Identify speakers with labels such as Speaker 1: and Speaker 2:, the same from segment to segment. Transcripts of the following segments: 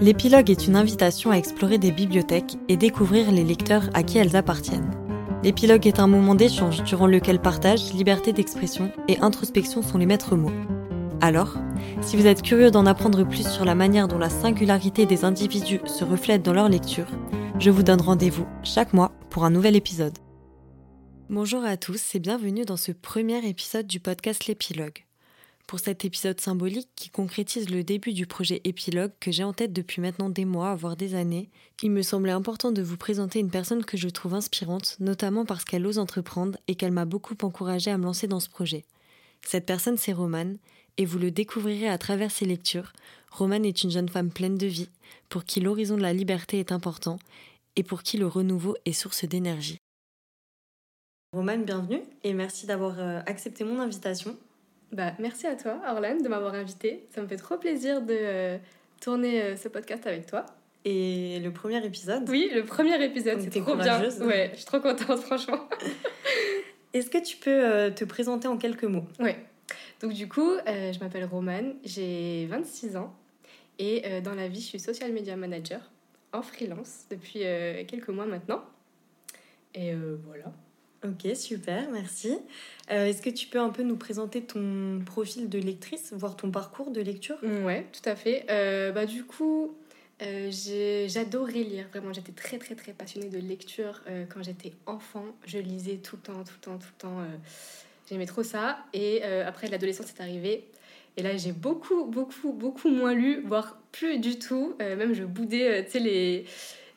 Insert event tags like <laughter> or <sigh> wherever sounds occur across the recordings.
Speaker 1: L'épilogue est une invitation à explorer des bibliothèques et découvrir les lecteurs à qui elles appartiennent. L'épilogue est un moment d'échange durant lequel partage, liberté d'expression et introspection sont les maîtres mots. Alors, si vous êtes curieux d'en apprendre plus sur la manière dont la singularité des individus se reflète dans leur lecture, je vous donne rendez-vous chaque mois pour un nouvel épisode. Bonjour à tous et bienvenue dans ce premier épisode du podcast L'épilogue. Pour cet épisode symbolique qui concrétise le début du projet Épilogue que j'ai en tête depuis maintenant des mois, voire des années, il me semblait important de vous présenter une personne que je trouve inspirante, notamment parce qu'elle ose entreprendre et qu'elle m'a beaucoup encouragée à me lancer dans ce projet. Cette personne, c'est Romane, et vous le découvrirez à travers ses lectures. Romane est une jeune femme pleine de vie, pour qui l'horizon de la liberté est important, et pour qui le renouveau est source d'énergie. Romane, bienvenue, et merci d'avoir euh, accepté mon invitation.
Speaker 2: Bah, merci à toi, Orlane, de m'avoir invité. Ça me fait trop plaisir de euh, tourner euh, ce podcast avec toi.
Speaker 1: Et le premier épisode
Speaker 2: Oui, le premier épisode, c'est trop bien. Ouais, je suis trop contente, <laughs> franchement.
Speaker 1: Est-ce que tu peux euh, te présenter en quelques mots?
Speaker 2: Ouais. Donc, du coup, je m'appelle Romane, j'ai 26 ans. Et dans la vie, je suis social media manager en freelance depuis quelques mois maintenant. Et voilà.
Speaker 1: Ok, super, merci. Euh, est-ce que tu peux un peu nous présenter ton profil de lectrice, voir ton parcours de lecture?
Speaker 2: Ouais, tout à fait. Euh, bah, du coup, euh, j'adorais lire, vraiment. J'étais très, très, très passionnée de lecture quand j'étais enfant. Je lisais tout le temps, tout le temps, tout le temps. J'aimais trop ça. Et après, l'adolescence est arrivée. Et là, j'ai beaucoup, beaucoup, beaucoup moins lu, voire plus du tout. même, je boudais, tu sais, les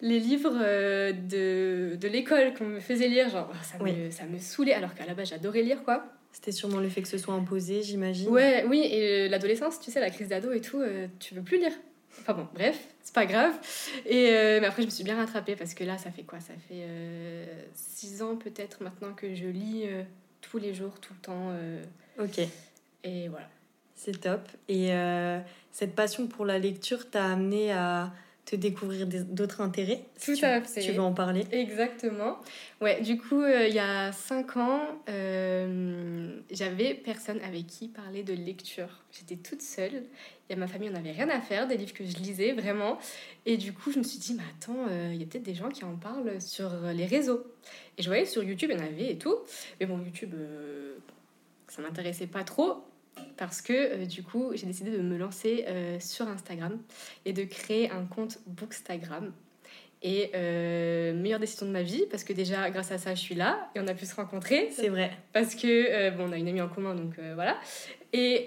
Speaker 2: les livres euh, de, de l'école qu'on me faisait lire, genre, ça, me, ça me saoulait, alors qu'à la base, j'adorais lire, quoi.
Speaker 1: C'était sûrement le fait que ce soit imposé, j'imagine.
Speaker 2: Ouais, oui, et l'adolescence, tu sais, la crise d'ado et tout, euh, tu veux plus lire. Enfin bon, bref, c'est pas grave. Et euh, mais après, je me suis bien rattrapée parce que là, ça fait quoi? Ça fait six ans peut-être maintenant que je lis tous les jours, tout le temps.
Speaker 1: ok.
Speaker 2: Et voilà.
Speaker 1: C'est top. Et cette passion pour la lecture t'a amené à te découvrir d'autres intérêts.
Speaker 2: Tout à fait.
Speaker 1: Tu veux en parler
Speaker 2: Exactement. Ouais, du coup, euh, il y a cinq ans, euh, j'avais personne avec qui parler de lecture. J'étais toute seule. Y a ma famille, on n'avait rien à faire, des livres que je lisais vraiment. Et du coup, je me suis dit, mais attends, euh, il y a peut-être des gens qui en parlent sur les réseaux. Et je voyais sur YouTube, il y en avait et tout. Mais bon, YouTube, ça m'intéressait pas trop parce que euh, du coup j'ai décidé de me lancer euh, sur Instagram et de créer un compte Bookstagram. Et euh, meilleure décision de ma vie parce que déjà grâce à ça je suis là et on a pu se rencontrer.
Speaker 1: C'est vrai.
Speaker 2: Parce que bon on a une amie en commun donc voilà. Et,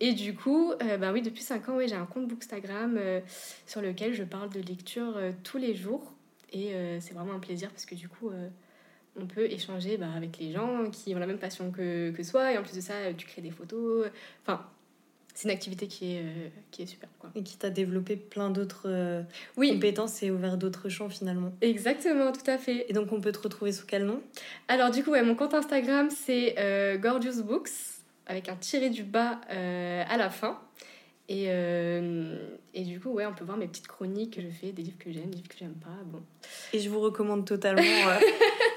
Speaker 2: et du coup bah oui depuis 5 ans ouais, j'ai un compte Bookstagram sur lequel je parle de lecture tous les jours et c'est vraiment un plaisir parce que du coup on peut échanger bah, avec les gens qui ont la même passion que, que soi. Et en plus de ça, tu crées des photos. Enfin, c'est une activité qui est, euh, qui est super. Quoi.
Speaker 1: Et qui t'a développé plein d'autres euh, oui. compétences et ouvert d'autres champs finalement.
Speaker 2: Exactement, tout à fait.
Speaker 1: Et donc on peut te retrouver sous quel nom?
Speaker 2: Alors du coup, ouais, mon compte Instagram c'est euh, Gorgeous Books avec un tiré du bas à la fin. Et, euh, et du coup, ouais, on peut voir mes petites chroniques que je fais, des livres que j'aime, des livres que j'aime pas. Bon.
Speaker 1: Et je vous recommande totalement. <laughs>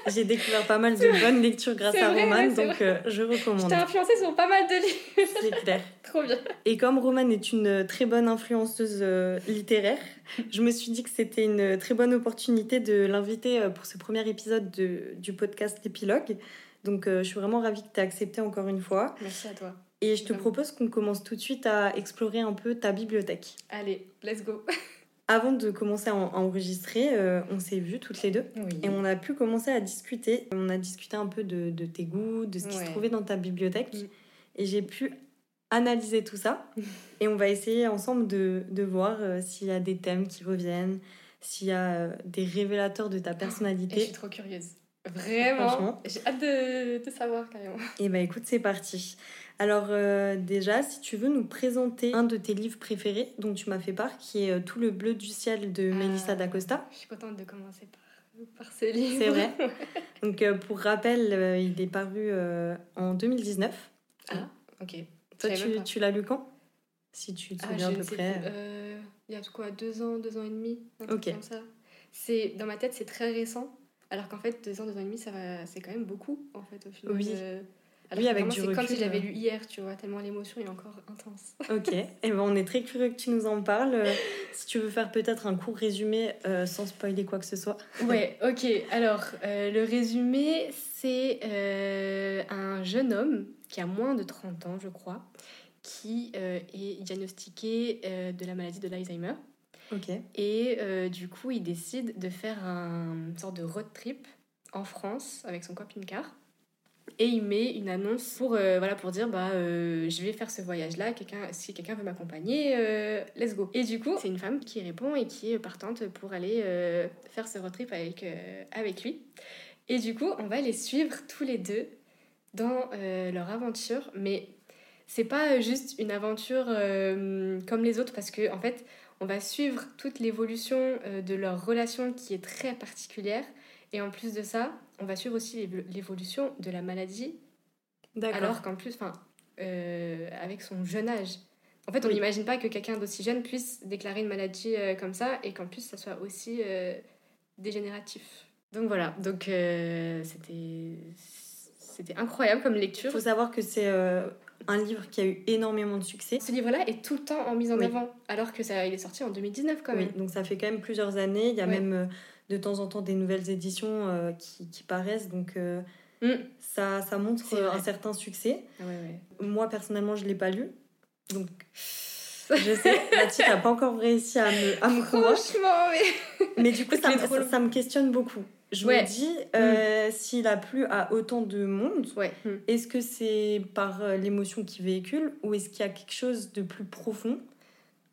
Speaker 1: Euh, j'ai découvert pas mal de bonnes lectures grâce à Romane, donc euh, je recommande. Je
Speaker 2: t'ai influencée sur pas mal de livres.
Speaker 1: C'est clair. <laughs>
Speaker 2: Trop bien.
Speaker 1: Et comme Romane est une très bonne influenceuse littéraire, je me suis dit que c'était une très bonne opportunité de l'inviter pour ce premier épisode de, du podcast L'épilogue. Donc je suis vraiment ravie que tu aies accepté encore une fois.
Speaker 2: Merci à toi.
Speaker 1: Et je te propose qu'on commence tout de suite à explorer un peu ta bibliothèque.
Speaker 2: Allez, let's go. <laughs>
Speaker 1: Avant de commencer à, enregistrer, euh, on s'est vus toutes les deux et on a pu commencer à discuter. On a discuté un peu de, tes goûts, de ce qui se trouvait dans ta bibliothèque. Mm. Et j'ai pu analyser tout ça. <laughs> et on va essayer ensemble de, de voir euh, s'il y a des thèmes qui reviennent, s'il y a euh, des révélateurs de ta personnalité. Et
Speaker 2: je suis trop curieuse. Vraiment. J'ai hâte de, de savoir carrément.
Speaker 1: Et bah écoute, c'est parti. Alors euh, déjà, si tu veux nous présenter un de tes livres préférés dont tu m'as fait part, qui est euh, Tout le bleu du ciel de Melissa ah, d'Acosta.
Speaker 2: Je suis contente de commencer par, par ce livre.
Speaker 1: C'est vrai. <laughs> Donc euh, pour rappel, il est paru en 2019.
Speaker 2: Ah, ok.
Speaker 1: Toi, tu, tu l'as lu quand? Si tu te ah, souviens à peu près.
Speaker 2: il y a quoi, deux ans, deux ans et demi Ok. Comme ça. C'est, dans ma tête, c'est très récent. Alors qu'en fait, deux ans, deux ans et demi, ça va, c'est quand même beaucoup, en fait, au final.
Speaker 1: Oui.
Speaker 2: Alors
Speaker 1: Oui, avec du
Speaker 2: c'est comme si
Speaker 1: recul,
Speaker 2: j'avais
Speaker 1: euh.
Speaker 2: lu hier, tu vois, tellement l'émotion est encore intense. <laughs>
Speaker 1: Ok, et ben on est très curieux que tu nous en parles. Euh, si tu veux faire peut-être un court résumé euh, sans spoiler quoi que ce soit. <laughs>
Speaker 2: Ouais, ok. Alors, euh, le résumé, c'est un jeune homme qui a moins de 30 ans, je crois, qui est diagnostiqué de la maladie de l'Alzheimer.
Speaker 1: Ok.
Speaker 2: Et du coup, il décide de faire un une sorte de road trip en France avec son camping-car. Et il met une annonce pour, euh, voilà, pour dire bah, euh, je vais faire ce voyage-là, quelqu'un, si quelqu'un veut m'accompagner, euh, let's go. Et du coup, c'est une femme qui répond et qui est partante pour aller faire ce road trip avec, avec lui. Et du coup, on va les suivre tous les deux dans leur aventure. Mais c'est pas juste une aventure comme les autres parce que, en fait, on va suivre toute l'évolution de leur relation qui est très particulière. Et en plus de ça, on va suivre aussi l'évo- l'évolution de la maladie,
Speaker 1: D'accord.
Speaker 2: alors qu'en plus, enfin, euh, avec son jeune âge. En fait, on
Speaker 1: Oui.
Speaker 2: n'imagine pas que quelqu'un d'aussi jeune puisse déclarer une maladie euh, comme ça et qu'en plus, ça soit aussi euh, dégénératif. Donc voilà, donc c'était c'était incroyable comme
Speaker 1: Il
Speaker 2: lecture.
Speaker 1: faut savoir que c'est euh, un livre qui a eu énormément de succès.
Speaker 2: Ce livre-là est tout le temps en mise en
Speaker 1: Oui.
Speaker 2: avant, alors que ça, il est sorti en 2019 quand
Speaker 1: Oui,
Speaker 2: même.
Speaker 1: donc ça fait quand même plusieurs années. Il y a même euh, de temps en temps des nouvelles éditions euh, qui, qui paraissent. Donc euh,
Speaker 2: Mm.
Speaker 1: ça, ça montre euh, un certain succès.
Speaker 2: Ouais, ouais.
Speaker 1: Moi, personnellement, je ne l'ai pas lu. Donc <laughs> je sais, Mathilde n'a pas encore réussi à me, à me convaincre.
Speaker 2: Franchement, mais...
Speaker 1: Mais du coup, ça, me-
Speaker 2: est trop
Speaker 1: ça,
Speaker 2: long.
Speaker 1: ça me questionne beaucoup. Je
Speaker 2: Ouais.
Speaker 1: me dis, euh, s'il a plu à autant de monde,
Speaker 2: Ouais. Mm.
Speaker 1: est-ce que c'est par l'émotion qu'il véhicule ou est-ce qu'il y a quelque chose de plus profond?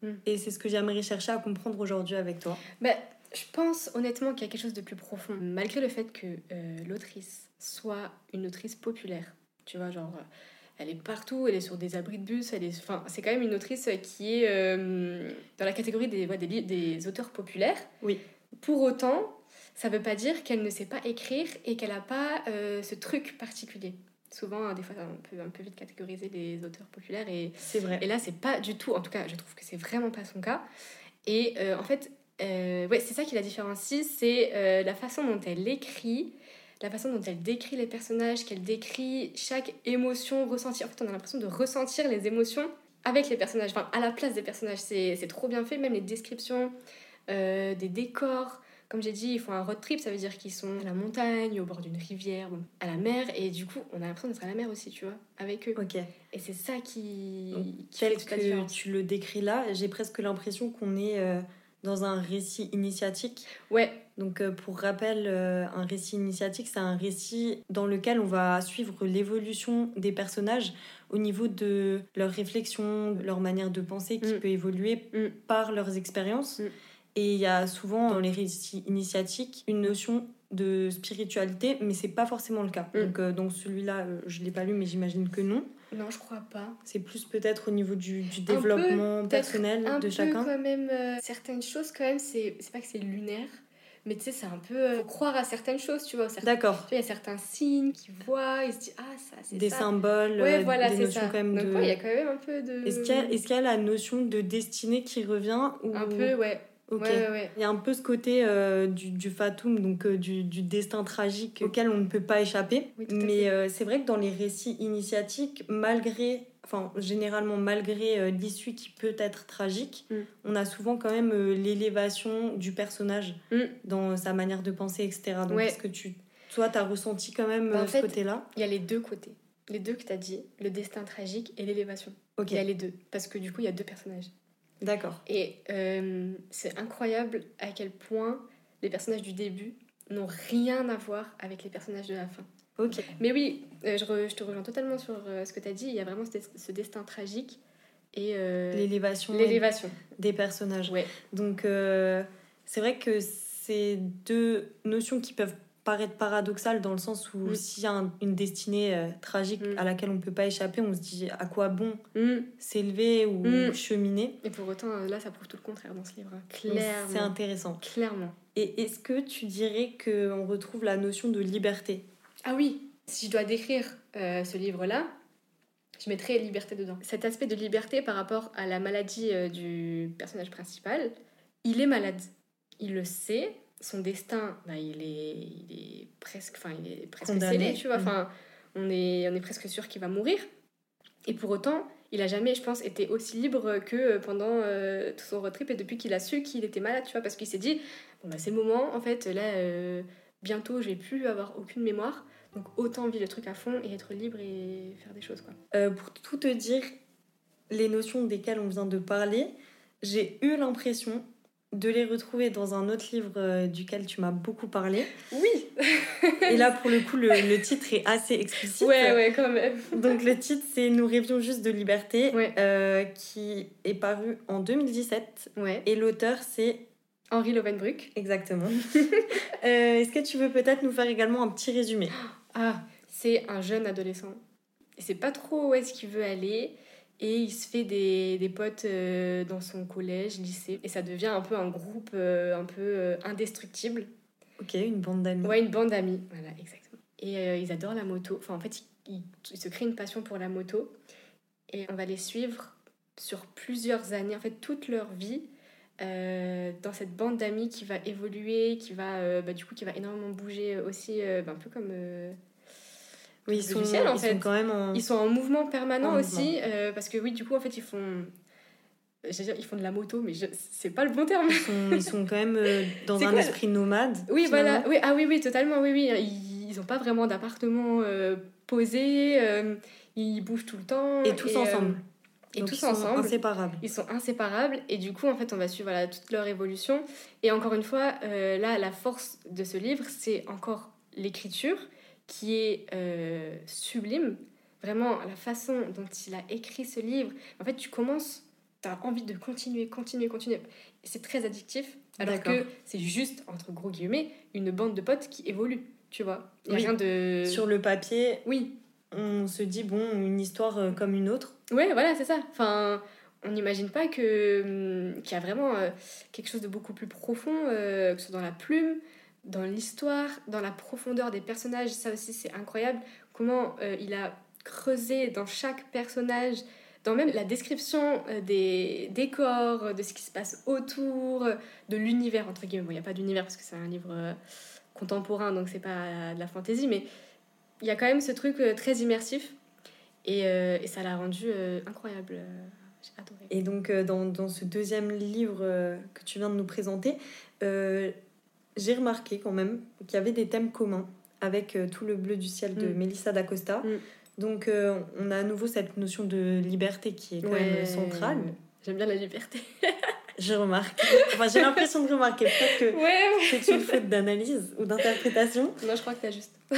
Speaker 2: Mm.
Speaker 1: Et c'est ce que j'aimerais chercher à comprendre aujourd'hui avec toi.
Speaker 2: Bah, je pense honnêtement qu'il y a quelque chose de plus profond. Malgré le fait que euh, l'autrice soit une autrice populaire, tu vois, genre, euh, elle est partout, elle est sur des abris de bus, elle est, enfin, c'est quand même une autrice qui est euh, dans la catégorie des, ouais, des, des auteurs populaires.
Speaker 1: Oui.
Speaker 2: Pour autant, ça veut pas dire qu'elle ne sait pas écrire et qu'elle n'a pas euh, ce truc particulier. Souvent, hein, des fois, on peut un peu vite catégoriser les auteurs populaires et
Speaker 1: C'est vrai.
Speaker 2: et là, c'est pas du tout, en tout cas, je trouve que c'est vraiment pas son cas. Et euh, en fait, euh, ouais, c'est ça qui la différencie, c'est euh, la façon dont elle écrit, la façon dont elle décrit les personnages, qu'elle décrit chaque émotion ressentie. En fait, on a l'impression de ressentir les émotions avec les personnages, enfin, à la place des personnages. C'est trop bien fait, même les descriptions euh, des décors. Comme j'ai dit, ils font un road trip, ça veut dire qu'ils sont à la montagne, au bord d'une rivière, bon, à la mer, et du coup, on a l'impression d'être à la mer aussi, tu vois, avec eux.
Speaker 1: Ok.
Speaker 2: Et c'est ça qui,
Speaker 1: Donc,
Speaker 2: qui fait
Speaker 1: Tel
Speaker 2: toute la
Speaker 1: que
Speaker 2: différence.
Speaker 1: tu le décris là, j'ai presque l'impression qu'on est dans un récit initiatique.
Speaker 2: Ouais,
Speaker 1: Donc, euh, pour rappel, euh, un récit initiatique, c'est un récit dans lequel on va suivre l'évolution des personnages au niveau de leur réflexion, de leur manière de penser qui
Speaker 2: Mm.
Speaker 1: peut évoluer
Speaker 2: Mm.
Speaker 1: par leurs expériences.
Speaker 2: Mm.
Speaker 1: Et il y a souvent dans les récits initiatiques une notion de spiritualité, mais c'est pas forcément le cas. Donc, euh, donc celui-là, je l'ai pas lu, mais j'imagine que non.
Speaker 2: Non, je crois pas.
Speaker 1: C'est plus peut-être au niveau du, développement personnel
Speaker 2: Un
Speaker 1: de
Speaker 2: peu
Speaker 1: chacun.
Speaker 2: quand même, euh, certaines choses quand même, c'est c'est pas que c'est lunaire, mais tu sais, c'est un peu... euh, faut croire à certaines choses, tu vois.
Speaker 1: D'accord.
Speaker 2: Il y a certains signes qu'ils voient, ils se disent, ah, ça, c'est
Speaker 1: Des
Speaker 2: ça.
Speaker 1: symboles,
Speaker 2: Ouais,
Speaker 1: euh,
Speaker 2: voilà,
Speaker 1: des notions
Speaker 2: ça.
Speaker 1: quand même
Speaker 2: Donc,
Speaker 1: de.
Speaker 2: ouais, il y a quand même un peu de...
Speaker 1: Est-ce qu'il y, y a la notion de destinée qui revient ou...
Speaker 2: Un peu, ouais.
Speaker 1: Ok.
Speaker 2: Ouais, ouais, ouais.
Speaker 1: Il y a un peu ce côté euh, du, du fatum, donc euh, du, du destin tragique auquel on ne peut pas échapper.
Speaker 2: Oui,
Speaker 1: Mais euh, c'est vrai que dans les récits initiatiques, malgré, enfin généralement malgré l'issue qui peut être tragique,
Speaker 2: Mm.
Speaker 1: on a souvent quand même l'élévation du personnage
Speaker 2: Mm.
Speaker 1: dans sa manière de penser, etc. Donc est-ce que tu, toi, tu as ressenti quand même
Speaker 2: Bah, en
Speaker 1: ce côté-là?
Speaker 2: Il y a les deux côtés. Les deux que tu as dit, le destin tragique et l'élévation.
Speaker 1: Ok,
Speaker 2: Il y a les deux. Parce que du coup, il y a deux personnages.
Speaker 1: D'accord.
Speaker 2: Et euh, c'est incroyable à quel point les personnages du début n'ont rien à voir avec les personnages de la fin.
Speaker 1: Ok.
Speaker 2: Mais oui, euh, je, re- je te rejoins totalement sur euh, ce que tu as dit. Il y a vraiment ce, des- ce destin tragique et
Speaker 1: L'élévation
Speaker 2: l'élévation.
Speaker 1: des personnages.
Speaker 2: Ouais.
Speaker 1: Donc, c'est vrai que c'est deux notions qui peuvent paraître paradoxales dans le sens où
Speaker 2: Mm.
Speaker 1: s'il y a un- une destinée euh, tragique
Speaker 2: Mm.
Speaker 1: à laquelle on ne peut pas échapper, on se dit à quoi bon
Speaker 2: Mm.
Speaker 1: s'élever ou cheminer?
Speaker 2: Et pour autant, euh, là, ça prouve tout le contraire dans ce livre. hein.
Speaker 1: Donc, C'est
Speaker 2: Clairement.
Speaker 1: intéressant.
Speaker 2: Clairement.
Speaker 1: Et est-ce que tu dirais qu'on retrouve la notion de liberté?
Speaker 2: Ah oui, si je dois décrire euh, ce livre-là, je mettrais liberté dedans. Cet aspect de liberté par rapport à la maladie euh, du personnage principal, il est malade. Il le sait. Son destin, bah, il, est, il est presque, enfin, il est presque
Speaker 1: Condamné.
Speaker 2: scellé, tu vois. Enfin, on est, on est presque sûr qu'il va mourir. Et pour autant, il a jamais, je pense, été aussi libre que pendant euh, tout son road trip et depuis qu'il a su qu'il était malade, tu vois, parce qu'il s'est dit, bon, bah, c'est le moment, en fait, là, euh, bientôt, je vais plus avoir aucune mémoire, donc autant vivre le truc à fond et être libre et faire des choses, quoi.
Speaker 1: Euh, pour tout te dire, les notions desquelles on vient de parler, j'ai eu l'impression de les retrouver dans un autre livre euh, duquel tu m'as beaucoup parlé.
Speaker 2: Oui
Speaker 1: Et là, pour le <laughs> coup, le, le titre est assez explicite.
Speaker 2: Ouais, ouais, quand même.
Speaker 1: Donc le titre, c'est Nous rêvions juste de liberté,
Speaker 2: Ouais.
Speaker 1: euh, qui est paru en 2017.
Speaker 2: Ouais.
Speaker 1: Et l'auteur, c'est...
Speaker 2: Henri Lovenbruck.
Speaker 1: Exactement. <laughs> Euh, Est-ce que tu veux peut-être nous faire également un petit résumé?
Speaker 2: Ah, c'est un jeune adolescent. Il sait pas trop où est-ce qu'il veut aller. Et il se fait des, des potes euh, dans son collège, lycée. Et ça devient un peu un groupe euh, un peu euh, indestructible.
Speaker 1: Ok, une bande d'amis.
Speaker 2: Ouais, une bande d'amis. Voilà, exactement. Et ils adorent la moto. Enfin, en fait, ils, ils- ils se créent une passion pour la moto. Et on va les suivre sur plusieurs années, en fait, toute leur vie. dans cette bande d'amis qui va évoluer, qui va, bah, du coup, qui va énormément bouger aussi, bah, un peu comme
Speaker 1: Oui, ils sont,
Speaker 2: en
Speaker 1: ils
Speaker 2: fait.
Speaker 1: sont quand même en...
Speaker 2: Ils sont en mouvement permanent
Speaker 1: En
Speaker 2: aussi, euh, parce que oui, du coup, en fait, ils font. j'allais dire, ils font de la moto, mais je... c'est pas le bon terme.
Speaker 1: Ils sont, ils sont quand même euh, <laughs> dans un
Speaker 2: quoi
Speaker 1: esprit nomade.
Speaker 2: Oui,
Speaker 1: finalement.
Speaker 2: voilà. Oui, ah oui, oui, totalement. Oui, oui. Ils, ils ont pas vraiment d'appartement euh, posé. euh, ils bougent tout le temps.
Speaker 1: Et tous
Speaker 2: euh,
Speaker 1: ensemble.
Speaker 2: et
Speaker 1: Donc,
Speaker 2: tous
Speaker 1: ils sont
Speaker 2: ensemble.
Speaker 1: inséparables.
Speaker 2: Ils sont inséparables et du coup en fait on va suivre voilà, toute leur évolution et encore une fois euh, là la force de ce livre c'est encore l'écriture qui est euh, sublime vraiment la façon dont il a écrit ce livre en fait tu commences tu as envie de continuer continuer continuer c'est très addictif alors que c'est juste entre gros guillemets une bande de potes qui évolue tu vois il
Speaker 1: Oui.
Speaker 2: rien de
Speaker 1: Sur le papier,
Speaker 2: oui
Speaker 1: on se dit, bon, une histoire euh, comme une autre.
Speaker 2: Ouais, voilà, c'est ça. Enfin, on n'imagine pas que hum, qu'il y a vraiment euh, quelque chose de beaucoup plus profond, euh, que ce soit dans la plume, dans l'histoire, dans la profondeur des personnages. Ça aussi, c'est incroyable. Comment euh, il a creusé dans chaque personnage, dans même la description euh, des décors, de ce qui se passe autour, de l'univers, entre guillemets. Bon, il n'y a pas d'univers parce que c'est un livre euh, contemporain, donc c'est pas de la fantaisie, mais il y a quand même ce truc très immersif. Et, ça l'a rendu incroyable. J'ai adoré.
Speaker 1: Et donc, dans, ce deuxième livre que tu viens de nous présenter, j'ai remarqué quand même qu'il y avait des thèmes communs avec euh, tout le bleu du ciel de
Speaker 2: Mm.
Speaker 1: Melissa d'Acosta.
Speaker 2: Mm.
Speaker 1: Donc, euh, on a à nouveau cette notion de liberté qui est quand même centrale.
Speaker 2: J'aime bien la liberté. <laughs>
Speaker 1: Je remarque. Enfin, j'ai l'impression de remarquer. Peut-être que
Speaker 2: Ouais,
Speaker 1: c'est une faute d'analyse ou d'interprétation.
Speaker 2: Non, je crois que t'as juste. <laughs>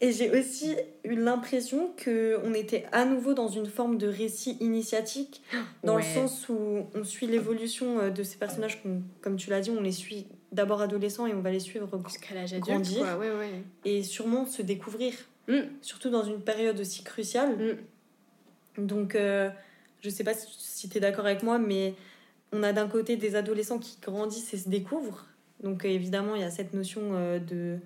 Speaker 1: Et j'ai aussi eu l'impression qu'on était à nouveau dans une forme de récit initiatique, dans
Speaker 2: Ouais.
Speaker 1: le sens où on suit l'évolution euh, de ces personnages, comme tu l'as dit, on les suit d'abord adolescents et on va les suivre
Speaker 2: Jusqu'à l'âge adulte,
Speaker 1: Grandir.
Speaker 2: quoi. Ouais, ouais.
Speaker 1: et sûrement se découvrir,
Speaker 2: Mm.
Speaker 1: surtout dans une période aussi cruciale.
Speaker 2: Mm.
Speaker 1: Donc, euh, je sais pas si, tu es d'accord avec moi, mais on a d'un côté des adolescents qui grandissent et se découvrent. Donc, euh, évidemment, il y a cette notion euh, de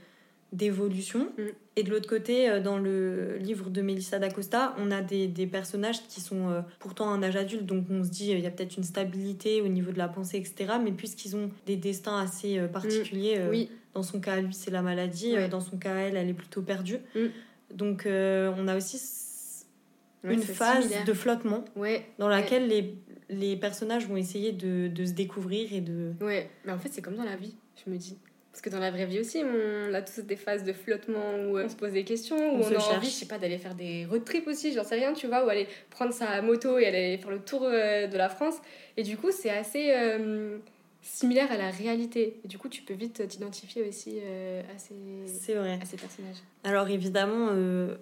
Speaker 1: d'évolution.
Speaker 2: Mm.
Speaker 1: Et de l'autre côté, euh, dans le livre de Melissa d'Acosta, on a des, des personnages qui sont euh, pourtant à un âge adulte, donc on se dit euh, il y a peut-être une stabilité au niveau de la pensée, etc. Mais puisqu'ils ont des destins assez euh, particuliers,
Speaker 2: Oui,
Speaker 1: dans son cas, lui, c'est la maladie, dans son cas, elle, elle est plutôt perdue.
Speaker 2: Mm.
Speaker 1: Donc, on a aussi
Speaker 2: Ouais,
Speaker 1: une phase
Speaker 2: similaire.
Speaker 1: de flottement
Speaker 2: Ouais,
Speaker 1: dans laquelle les, les personnages vont essayer de, de se découvrir et de...
Speaker 2: ouais. Mais en fait, c'est comme dans la vie, je me dis. Parce que dans la vraie vie aussi, on a tous des phases de flottement où euh, on se pose des questions, où
Speaker 1: On
Speaker 2: a
Speaker 1: cherche.
Speaker 2: envie, je sais pas, d'aller faire des road trips aussi, j'en sais rien, tu vois, ou aller prendre sa moto et aller faire le tour euh, de la France. Et du coup, c'est assez euh, similaire à la réalité. Et du coup, tu peux vite t'identifier aussi euh, à, ces, à ces personnages.
Speaker 1: Alors évidemment, euh,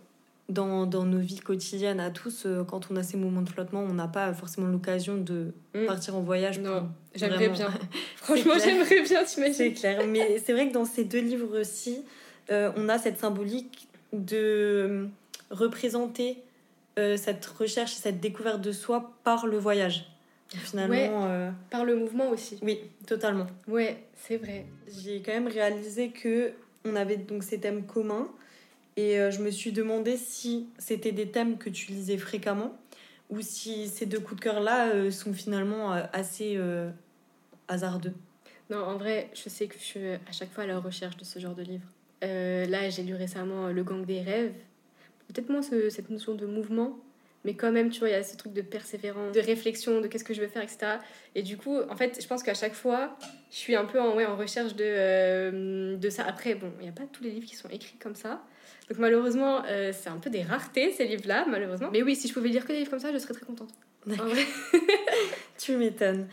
Speaker 1: dans, dans nos vies quotidiennes à tous, euh, quand on a ces moments de flottement, on n'a pas forcément l'occasion de
Speaker 2: Mm.
Speaker 1: partir en voyage.
Speaker 2: Non, j'aimerais bien. <laughs> Franchement, j'aimerais bien,
Speaker 1: C'est
Speaker 2: t'imagines
Speaker 1: clair, mais c'est vrai que dans ces deux livres-ci, euh, on a cette symbolique de euh, représenter euh, cette recherche et cette découverte de soi par le voyage. Finalement,
Speaker 2: Ouais. Par le mouvement aussi.
Speaker 1: oui, totalement.
Speaker 2: Ouais, c'est vrai.
Speaker 1: J'ai quand même réalisé que on avait donc ces thèmes communs et euh, je me suis demandé si c'était des thèmes que tu lisais fréquemment ou si ces deux coups de cœur là euh, sont finalement euh, assez hasardeux.
Speaker 2: Non, en vrai, je sais que je suis à chaque fois à la recherche de ce genre de livre. là, j'ai lu récemment Le Gang des rêves. Peut-être moins ce- cette notion de mouvement, mais quand même, tu vois, il y a ce truc de persévérance, de réflexion, de qu'est-ce que je veux faire, etc. Et du coup, en fait, je pense qu'à chaque fois, je suis un peu en, ouais, en recherche de, de ça. Après, bon, il n'y a pas tous les livres qui sont écrits comme ça. Donc malheureusement, euh, c'est un peu des raretés, ces livres-là, malheureusement. Mais oui, si je pouvais lire que des livres comme ça, je serais très contente. <laughs>
Speaker 1: Tu m'étonnes.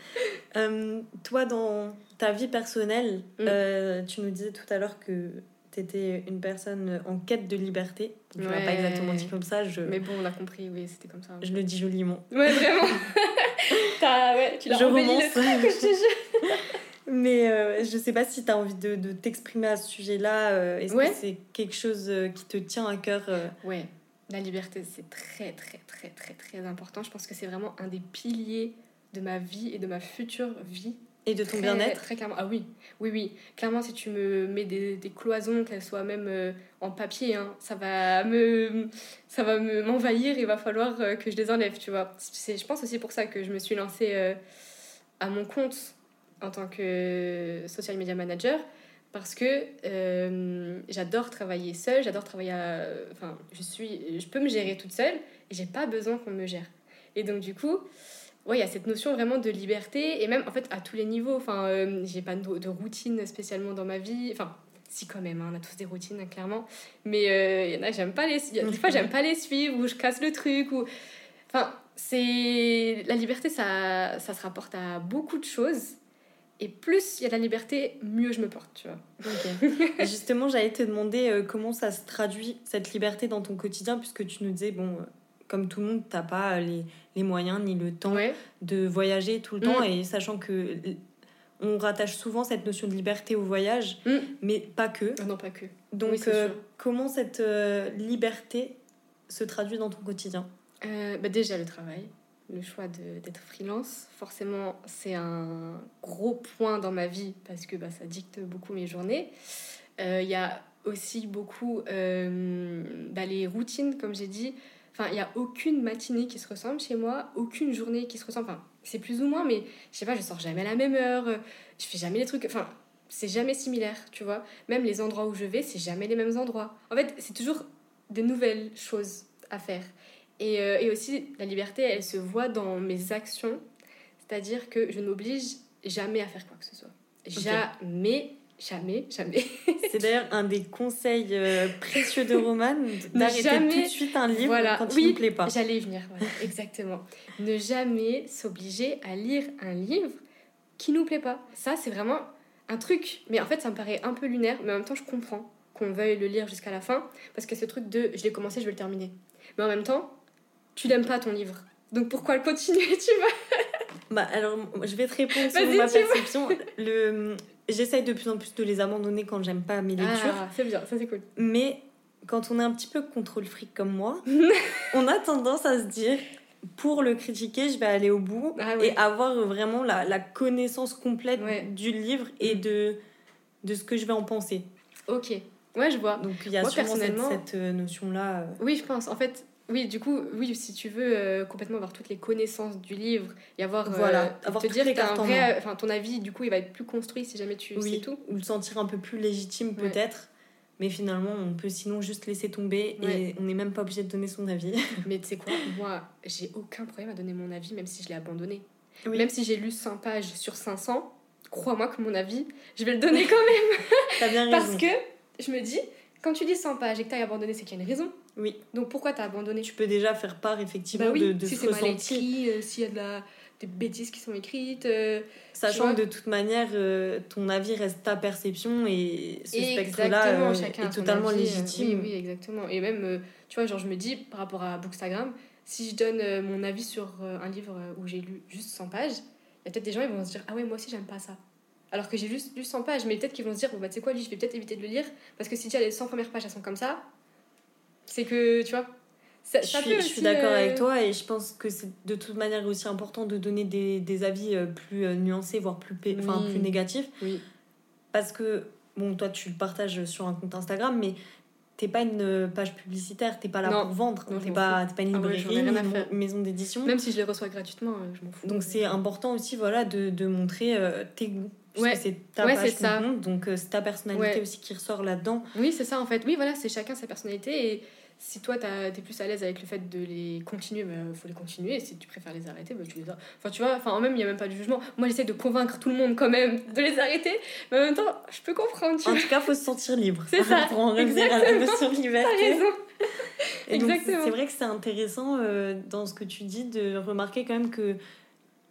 Speaker 1: Euh, toi, dans ta vie personnelle,
Speaker 2: Mm.
Speaker 1: euh, tu nous disais tout à l'heure que tu étais une personne en quête de liberté. Tu l'as
Speaker 2: Ouais.
Speaker 1: pas exactement dit comme ça, je,
Speaker 2: Mais bon, on a compris, oui, c'était comme ça.
Speaker 1: je le dis joliment.
Speaker 2: Ouais, vraiment. <laughs> T'as- ouais, tu l'as
Speaker 1: Je
Speaker 2: le truc, je te jure. <laughs>
Speaker 1: Mais euh, je sais pas si tu as envie de, de t'exprimer à ce sujet-là. euh, Est-ce
Speaker 2: Ouais.
Speaker 1: que c'est quelque chose euh, qui te tient à cœur euh,
Speaker 2: Ouais, la liberté, c'est très, très, très, très, très important. Je pense que c'est vraiment un des piliers de ma vie et de ma future vie.
Speaker 1: et de ton bien-être?
Speaker 2: Très clairement. Ah oui, oui, oui. Clairement, si tu me mets des, des cloisons, qu'elles soient même euh, en papier, hein, ça va me, ça va me m'envahir. Il va falloir euh, que je les enlève, tu vois. C'est, je pense aussi pour ça que je me suis lancée euh, à mon compte en tant que social media manager. Parce que euh, j'adore travailler seule, j'adore travailler à- Enfin, je, suis, je peux me gérer toute seule et j'ai pas besoin qu'on me gère. Et donc, du coup, ouais, il y a cette notion vraiment de liberté et même en fait à tous les niveaux. Enfin, euh, j'ai pas de, routine spécialement dans ma vie. Enfin, si quand même, hein, on a tous des routines hein, clairement. Mais euh, il y en a, j'aime pas les. a des fois, j'aime pas les suivre ou je casse le truc ou. Enfin, c'est la liberté, ça, ça se rapporte à beaucoup de choses. Et plus il y a de la liberté, mieux je me porte, tu vois. <laughs>
Speaker 1: Justement, j'allais te demander euh, comment ça se traduit, cette liberté dans ton quotidien, puisque tu nous disais, bon, euh, comme tout le monde, t'as pas les, les moyens ni le temps
Speaker 2: Ouais,
Speaker 1: de voyager tout le temps,
Speaker 2: Mm.
Speaker 1: et sachant que on rattache souvent cette notion de liberté au voyage,
Speaker 2: Mm.
Speaker 1: mais pas que.
Speaker 2: Ah non, pas que.
Speaker 1: Donc,
Speaker 2: Oui,
Speaker 1: euh, comment cette euh, liberté se traduit dans ton quotidien?
Speaker 2: Euh, bah déjà le travail, le choix d'être freelance, forcément c'est un gros point dans ma vie parce que bah, ça dicte beaucoup mes journées. Euh, Il y a aussi beaucoup euh, bah, les routines, comme j'ai dit. Enfin, il n'y a aucune matinée qui se ressemble chez moi, aucune journée qui se ressemble. Enfin, c'est plus ou moins, mais je sais pas, je sors jamais à la même heure, je fais jamais les trucs. Enfin, c'est jamais similaire, tu vois. Même les endroits où je vais, c'est jamais les mêmes endroits. En fait, c'est toujours des nouvelles choses à faire. Et, euh, et aussi, la liberté, elle se voit dans mes actions. C'est-à-dire que je n'oblige jamais à faire quoi que ce soit. Jamais, jamais, jamais. <laughs>
Speaker 1: C'est d'ailleurs un des conseils euh, précieux de Roman, d'arrêter
Speaker 2: jamais-
Speaker 1: tout de suite un livre
Speaker 2: Voilà,
Speaker 1: quand il
Speaker 2: oui,
Speaker 1: ne plaît pas.
Speaker 2: J'allais y venir, voilà, exactement. ne jamais s'obliger à lire un livre qui nous plaît pas. Ça, c'est vraiment un truc. Mais en fait, ça me paraît un peu lunaire, mais en même temps, je comprends qu'on veuille le lire jusqu'à la fin, parce que ce truc de je l'ai commencé, je vais le terminer. Mais en même temps, tu l'aimes pas ton livre. Donc pourquoi le continuer, <laughs> tu vois?
Speaker 1: Bah, alors, je vais te répondre selon ma perception. Le... J'essaye de plus en plus de les abandonner quand j'aime pas mes lectures.
Speaker 2: Ah, c'est bien, ça c'est cool.
Speaker 1: Mais quand on est un petit peu contrôle fric comme moi, <laughs> on a tendance à se dire pour le critiquer, je vais aller au bout
Speaker 2: Ah ouais.
Speaker 1: et avoir vraiment la, la connaissance complète
Speaker 2: Ouais.
Speaker 1: du livre et
Speaker 2: Mm.
Speaker 1: de, de ce que je vais en penser.
Speaker 2: Ok, ouais, je vois.
Speaker 1: Donc il y a
Speaker 2: Moi,
Speaker 1: sûrement
Speaker 2: personnellement-
Speaker 1: cette, euh, notion-là. euh.
Speaker 2: Oui, je pense. En fait, oui, du coup, oui, si tu veux euh, complètement avoir toutes les connaissances du livre et avoir. euh,
Speaker 1: Voilà, avoir
Speaker 2: te dire que un vrai. Enfin, ton avis, du coup, il va être plus construit si jamais tu sais
Speaker 1: Oui,
Speaker 2: tout.
Speaker 1: ou le sentir un peu plus légitime
Speaker 2: Ouais.
Speaker 1: peut-être. Mais finalement, on peut sinon juste laisser tomber
Speaker 2: Ouais.
Speaker 1: et on n'est même pas obligé de donner son avis. <laughs>
Speaker 2: Mais tu sais quoi, moi, j'ai aucun problème à donner mon avis, même si je l'ai abandonné.
Speaker 1: Oui.
Speaker 2: Même si j'ai lu 100 pages sur 500, crois-moi que mon avis, je vais le donner quand même. <laughs>
Speaker 1: T'as bien raison.
Speaker 2: Parce que je me dis, quand tu lis 100 pages et que t'as abandonné, c'est qu'il y a une raison.
Speaker 1: Oui,
Speaker 2: Donc pourquoi t'as abandonné?
Speaker 1: Tu peux déjà faire part effectivement
Speaker 2: Bah oui,
Speaker 1: de, de
Speaker 2: si
Speaker 1: ce ressenti.
Speaker 2: écrit, euh, s'il y a de la, des bêtises qui sont écrites. euh,
Speaker 1: Sachant que de toute manière, euh, ton avis reste ta perception et ce spectre-là euh, est totalement
Speaker 2: avis,
Speaker 1: légitime.
Speaker 2: Oui, oui, exactement. Et même, tu vois, genre, je me dis, par rapport à Bookstagram, si je donne mon avis sur un livre où j'ai lu juste 100 pages, il y a peut-être des gens, ils vont se dire, ah ouais, moi aussi, j'aime pas ça. Alors que j'ai juste lu 100 pages, mais peut-être qu'ils vont se dire, bon, bah, tu sais quoi, lui, je vais peut-être éviter de le lire, parce que si déjà les 100 premières pages, elles sont comme ça, c'est que, tu vois, ça,
Speaker 1: Je
Speaker 2: ça
Speaker 1: suis, je suis d'accord
Speaker 2: euh,
Speaker 1: avec toi et je pense que c'est de toute manière aussi important de donner des, des avis euh, plus euh, nuancés, voire plus, enfin,
Speaker 2: Oui.
Speaker 1: plus négatifs.
Speaker 2: Oui.
Speaker 1: Parce que, bon, toi tu le partages sur un compte Instagram, mais t'es pas une page publicitaire, t'es pas là
Speaker 2: Non.
Speaker 1: pour vendre,
Speaker 2: Non,
Speaker 1: t'es pas, t'es pas une
Speaker 2: Ah ouais,
Speaker 1: librairie,
Speaker 2: rien à
Speaker 1: une maison d'édition.
Speaker 2: Même si je les reçois gratuitement, je m'en fous.
Speaker 1: Donc c'est important aussi voilà, de, de montrer euh, tes goûts. Ouais, c'est ta page ça. donc c'est ta personnalité aussi qui ressort là-dedans.
Speaker 2: Oui, c'est ça en fait. Oui, voilà, c'est chacun sa personnalité et si toi t'es plus à l'aise avec le fait de les continuer, il bah, faut les continuer. Et si tu préfères les arrêter, bah, tu les arrêtes. Enfin, tu vois, enfin, même, il n'y a même pas de jugement. Moi, j'essaie de convaincre tout le monde quand même de les arrêter. Mais en même temps, je peux comprendre.
Speaker 1: en tout cas, il faut se sentir libre.
Speaker 2: C'est ça.
Speaker 1: Pour en revenir à la notion de liberté.
Speaker 2: T'as raison.
Speaker 1: Exactement. C'est vrai que c'est intéressant euh, dans ce que tu dis de remarquer quand même que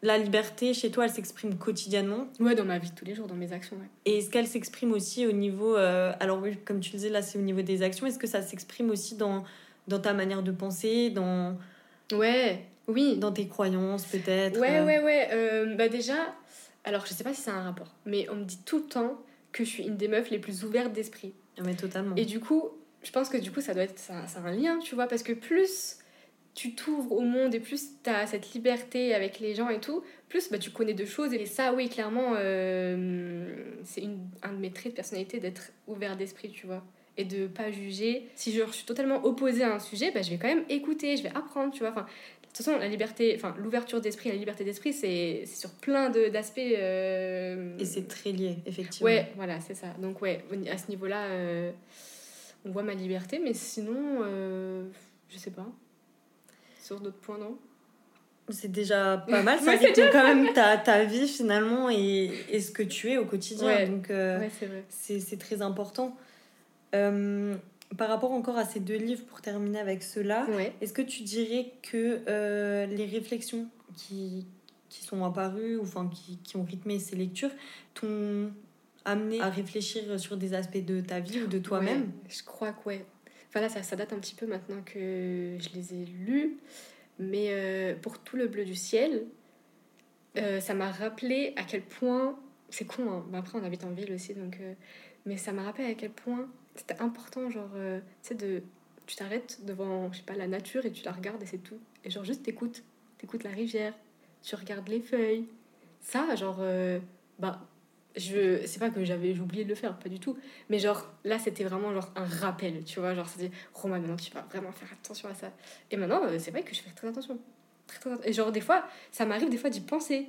Speaker 1: la liberté chez toi, elle s'exprime quotidiennement.
Speaker 2: Ouais, dans ma vie de tous les jours, dans mes actions. Ouais.
Speaker 1: Et est-ce qu'elle s'exprime aussi au niveau. Euh, alors, oui, comme tu disais, là, c'est au niveau des actions. Est-ce que ça s'exprime aussi dans, dans ta manière de penser dans...
Speaker 2: Ouais, oui.
Speaker 1: Dans tes croyances, peut-être
Speaker 2: Ouais, ouais, ouais. Euh, bah, déjà, alors, je sais pas si c'est un rapport, mais on me dit tout le temps que je suis une des meufs les plus ouvertes d'esprit.
Speaker 1: Ah, mais totalement.
Speaker 2: Et du coup, je pense que du coup, ça doit être. Ça, ça a un lien, tu vois, parce que plus tu t'ouvres au monde et plus tu as cette liberté avec les gens et tout, plus bah, tu connais de choses. Et ça, oui, clairement, euh, c'est un de mes traits de personnalité d'être ouvert d'esprit, tu vois. Et de pas juger. Si je, suis totalement opposée à un sujet, bah, je vais quand même écouter, je vais apprendre, tu vois. Enfin, de toute façon, la liberté, enfin, l'ouverture d'esprit la liberté d'esprit, c'est sur plein d'aspects. Euh,
Speaker 1: et c'est très lié, effectivement.
Speaker 2: Ouais, voilà, c'est ça. Donc, ouais, à ce niveau-là, euh, on voit ma liberté, mais sinon, je sais pas sur d'autres points, non?
Speaker 1: C'est déjà pas <laughs> mal, ça rythme quand même ta, ta, vie finalement et, et, ce que tu es au quotidien. Donc
Speaker 2: euh,
Speaker 1: c'est très important. Euh, par rapport encore à ces deux livres, pour terminer avec ceux-là, est-ce que tu dirais que euh, les réflexions qui, qui sont apparues, ou enfin qui, qui ont rythmé ces lectures, t'ont amené à réfléchir sur des aspects de ta vie ou de toi-même?
Speaker 2: Je crois que ouais. Ça, ça, date un petit peu maintenant que je les ai lus. Mais euh, pour tout le bleu du ciel, euh, ça m'a rappelé à quel point. C'est con, hein. après on habite en ville aussi, donc. Euh, mais ça m'a rappelé à quel point c'était important, genre, tu sais, de. Tu t'arrêtes devant, je sais pas, la nature et tu la regardes et c'est tout. Et genre, juste t'écoutes. T'écoutes la rivière, tu regardes les feuilles. Ça, genre, bah, je c'est pas que j'avais oublié de le faire pas du tout. Mais genre là c'était vraiment genre un rappel tu vois genre c'était Romain maintenant tu vas vraiment faire attention à ça. Et maintenant euh, c'est vrai que je fais très attention. Très, très, et genre des fois ça m'arrive des fois d'y penser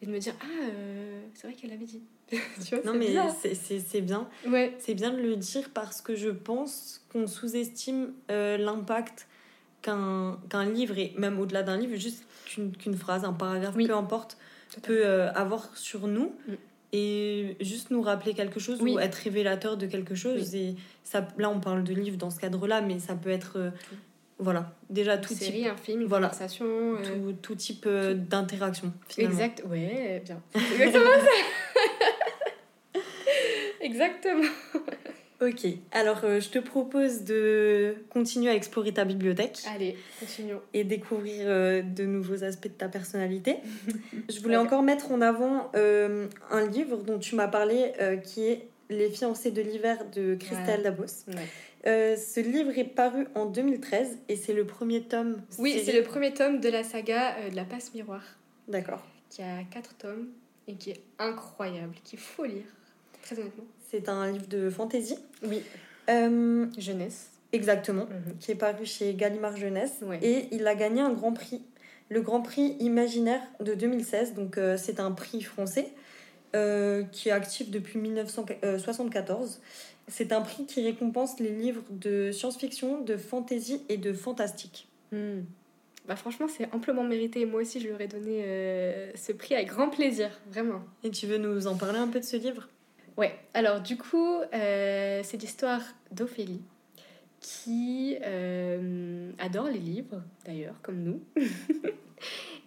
Speaker 2: et de me dire ah euh, c'est vrai qu'elle avait dit. <laughs>
Speaker 1: Tu vois, non mais c'est bien.
Speaker 2: Ouais.
Speaker 1: c'est bien de le dire parce que je pense qu'on sous-estime euh, l'impact qu'un qu'un livre et même au-delà d'un livre juste qu'une phrase un paragraphe peu importe peut avoir sur nous. Mm et juste nous rappeler quelque chose ou être révélateur de quelque chose. Et ça, là, on parle de livres dans ce cadre-là, mais ça peut être. Euh, voilà, déjà tout
Speaker 2: série,
Speaker 1: type.
Speaker 2: un film, une conversation. Euh,
Speaker 1: tout, tout, type euh, d'interaction.
Speaker 2: Exact, ouais, bien. <laughs> Exactement ça <laughs> Exactement
Speaker 1: Ok, alors euh, je te propose de continuer à explorer ta bibliothèque.
Speaker 2: Allez, continuons.
Speaker 1: Et découvrir euh, de nouveaux aspects de ta personnalité. <laughs> je voulais encore mettre en avant euh, un livre dont tu m'as parlé qui est Les fiancés de l'hiver de Christelle Dabos. ce livre est paru en 2013 et c'est le premier tome.
Speaker 2: Oui, c'est le premier tome de la saga de la passe miroir.
Speaker 1: D'accord.
Speaker 2: Qui a quatre tomes et qui est incroyable, qu'il faut lire. Très honnêtement.
Speaker 1: C'est un livre de fantasy.
Speaker 2: Oui.
Speaker 1: Euh,
Speaker 2: jeunesse.
Speaker 1: Exactement. Mhm. Qui est paru chez Gallimard Jeunesse. Et il a gagné un grand prix. Le Grand Prix Imaginaire de 2016. Donc, euh, c'est un prix français euh, qui est actif depuis 1974. C'est un prix qui récompense les livres de science-fiction, de fantasy et de fantastique.
Speaker 2: Hmm. Bah franchement, c'est amplement mérité. Moi aussi, je lui aurais donné ce prix avec grand plaisir, vraiment.
Speaker 1: Et tu veux nous en parler un peu de ce livre?
Speaker 2: Ouais, alors du coup, euh, c'est l'histoire d'Ophélie qui euh, adore les livres, d'ailleurs, comme nous, <laughs>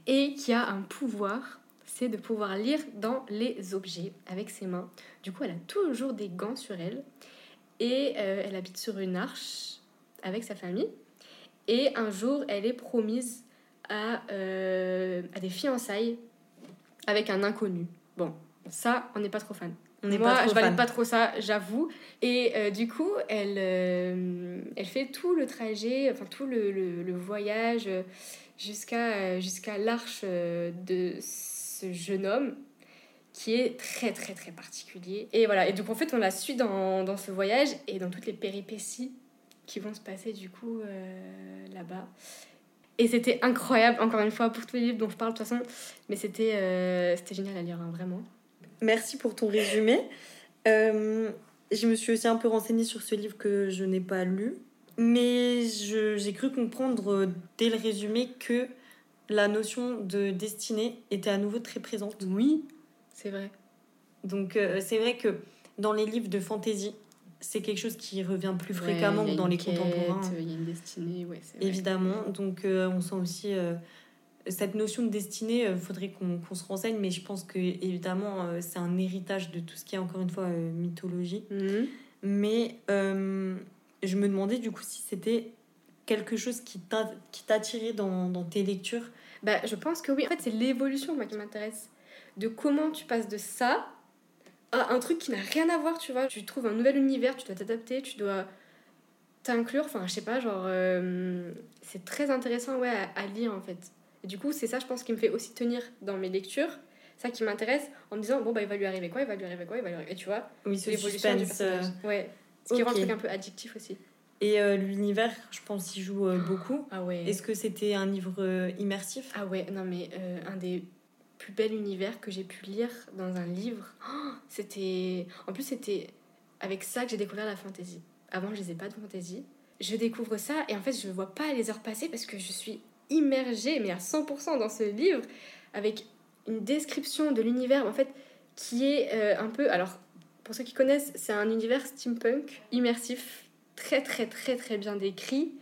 Speaker 2: et qui a un pouvoir, c'est de pouvoir lire dans les objets avec ses mains. Du coup, elle a toujours des gants sur elle, et euh, elle habite sur une arche avec sa famille. Et un jour, elle est promise à, à des fiançailles avec un inconnu. Bon, ça, on n'est pas trop fan. Moi, je valide pas trop ça, j'avoue. Et euh, du coup, elle, euh, elle fait tout le trajet, enfin tout le, le, voyage jusqu'à euh, jusqu'à l'arche de ce jeune homme qui est très très très particulier. Et voilà, et donc en fait, on la suit dans, dans ce voyage et dans toutes les péripéties qui vont se passer du coup là-bas. Et c'était incroyable, encore une fois, pour tous les livres dont je parle de toute façon. Mais c'était c'était génial à lire, hein, vraiment.
Speaker 1: Merci pour ton résumé. Euh, je me suis aussi un peu renseignée sur ce livre que je n'ai pas lu, mais j'ai cru comprendre dès le résumé que la notion de destinée était à nouveau très présente.
Speaker 2: Oui, c'est vrai.
Speaker 1: Donc euh, c'est vrai que dans les livres de fantasy, c'est quelque chose qui revient plus fréquemment que dans les contemporains.
Speaker 2: Il y a une destinée, ouais,
Speaker 1: Évidemment. Donc euh, on sent aussi euh, cette notion de destinée, il faudrait qu'on se renseigne, mais je pense que évidemment c'est un héritage de tout ce qui est encore une fois mythologie. Mhm. Mais je me demandais du coup si c'était quelque chose qui t'a tiré dans, dans tes lectures
Speaker 2: bah, Je pense que oui. En fait, c'est l'évolution moi, qui m'intéresse. De comment tu passes de ça à un truc qui n'a rien à voir, tu vois. Tu trouves un nouvel univers, tu dois t'adapter, tu dois t'inclure. Enfin, je sais pas, genre. Euh, c'est très intéressant ouais, à, lire en fait. Et du coup, c'est ça, je pense, qui me fait aussi tenir dans mes lectures. Ça qui m'intéresse en me disant, bon, bah, il va lui arriver quoi, il va lui arriver quoi, il va lui arriver. Et tu vois,
Speaker 1: oui, l'évolution du
Speaker 2: personnage. Euh, ouais. Ce qui rend le truc un peu addictif aussi.
Speaker 1: Et euh, l'univers, je pense, y joue euh, beaucoup.
Speaker 2: Ah ouais.
Speaker 1: Est-ce que c'était un livre immersif?
Speaker 2: Ah ouais, non mais un des plus bels univers que j'ai pu lire dans un livre. Oh, c'était... En plus, c'était avec ça que j'ai découvert la fantaisie. Avant, je lisais pas de fantaisie. Je découvre ça et en fait, je ne vois pas les heures passer parce que je suis immergée, mais à 100% dans ce livre, avec une description de l'univers, en fait, qui est un peu... Alors, pour ceux qui connaissent, c'est un univers steampunk immersif très très très très bien décrit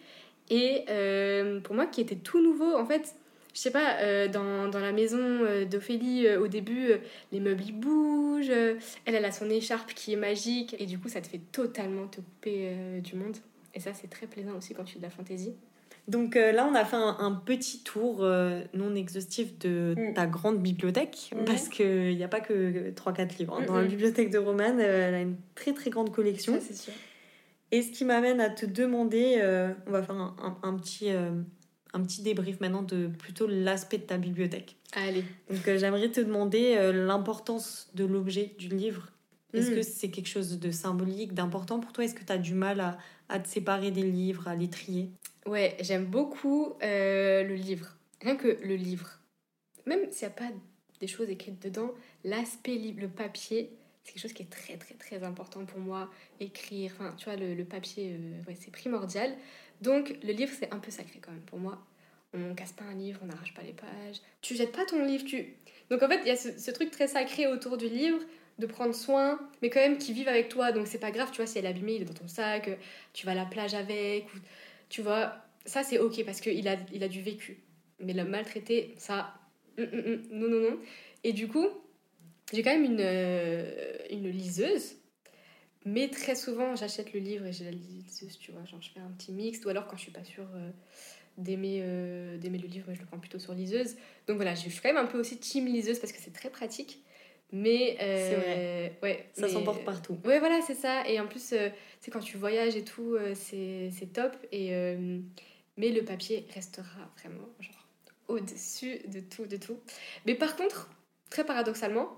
Speaker 2: et euh, pour moi qui était tout nouveau en fait je sais pas euh, dans, dans, la maison euh, d'Ophélie au début les meubles ils bougent elle elle a son écharpe qui est magique et du coup ça te fait totalement te couper du monde et ça c'est très plaisant aussi quand tu fais de la fantaisie
Speaker 1: donc là, on a fait un, petit tour non exhaustif de mm. ta grande bibliothèque, mm. parce qu'il n'y a pas que 3-4 livres. Hein. Dans la bibliothèque de Romane, elle a une très très grande collection.
Speaker 2: c'est sûr.
Speaker 1: Et ce qui m'amène à te demander, euh, on va faire un, petit, euh, un petit débrief maintenant de plutôt l'aspect de ta bibliothèque.
Speaker 2: Allez.
Speaker 1: Donc euh, j'aimerais te demander l'importance de l'objet du livre. Est-ce que c'est quelque chose de symbolique, d'important pour toi? Est-ce que tu as du mal à, à, te séparer des livres, à les trier?
Speaker 2: Ouais, j'aime beaucoup le livre. Rien que le livre. Même s'il n'y a pas des choses écrites dedans, l'aspect livre, le papier, c'est quelque chose qui est très très très important pour moi. Écrire, enfin tu vois, le, papier, euh, ouais, c'est primordial. Donc le livre, c'est un peu sacré quand même pour moi. On casse pas un livre, on n'arrache pas les pages. Tu jettes pas ton livre, tu... Donc en fait, il y a ce, truc très sacré autour du livre, de prendre soin, mais quand même qui vivent avec toi. Donc c'est pas grave, tu vois, si elle est abîmée, il est dans ton sac, tu vas à la plage avec, tu vois, ça c'est ok parce qu'il a, il a du vécu. Mais le maltraiter, ça, hum, hum, hum, non, non, non. Et du coup, j'ai quand même une, euh, une liseuse, mais très souvent j'achète le livre et j'ai la liseuse, tu vois. Genre je fais un petit mix, ou alors quand je suis pas sûre euh, d'aimer euh, d'aimer le livre, je le prends plutôt sur liseuse. Donc voilà, je suis quand même un peu aussi team liseuse parce que c'est très pratique. Mais
Speaker 1: c'est vrai.
Speaker 2: ouais,
Speaker 1: ça s'emporte partout.
Speaker 2: Ouais, voilà, c'est ça. Et en plus, c'est quand tu voyages et tout, c'est top. Et mais le papier restera vraiment genre au-dessus de tout, de tout. Mais par contre, très paradoxalement,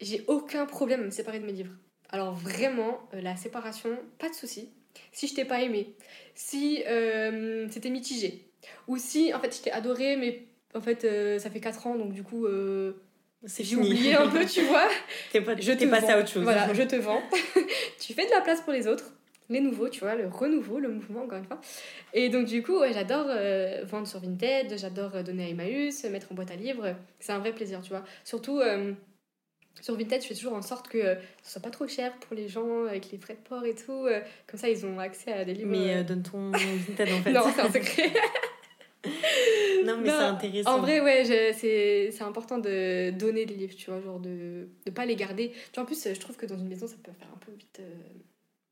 Speaker 2: j'ai aucun problème à me séparer de mes livres. Alors vraiment, euh, la séparation, pas de souci. Si je t'ai pas aimé, si euh, c'était mitigé, ou si en fait je t'ai adoré, mais en fait euh, ça fait 4 ans, donc du coup j'ai oublié un peu, tu vois. <laughs>
Speaker 1: t'es pas, je te passé à autre chose.
Speaker 2: Voilà, <laughs> je te vends. <laughs> tu fais de la place pour les autres les nouveaux, tu vois, le renouveau, le mouvement, encore une fois. Et donc, du coup, ouais, j'adore euh, vendre sur Vinted, j'adore euh, donner à Emmaüs, mettre en boîte à livres. C'est un vrai plaisir, tu vois. Surtout, euh, sur Vinted, je fais toujours en sorte que ce soit pas trop cher pour les gens avec les frais de port et tout. comme ça, ils ont accès à des livres.
Speaker 1: Mais donne ton Vinted, en fait.
Speaker 2: non, c'est un secret. <laughs>
Speaker 1: non, mais c'est intéressant.
Speaker 2: En vrai, ouais, c'est important de donner des livres, tu vois, genre de ne pas les garder. Tu vois, en plus, je trouve que dans une maison, ça peut faire un peu vite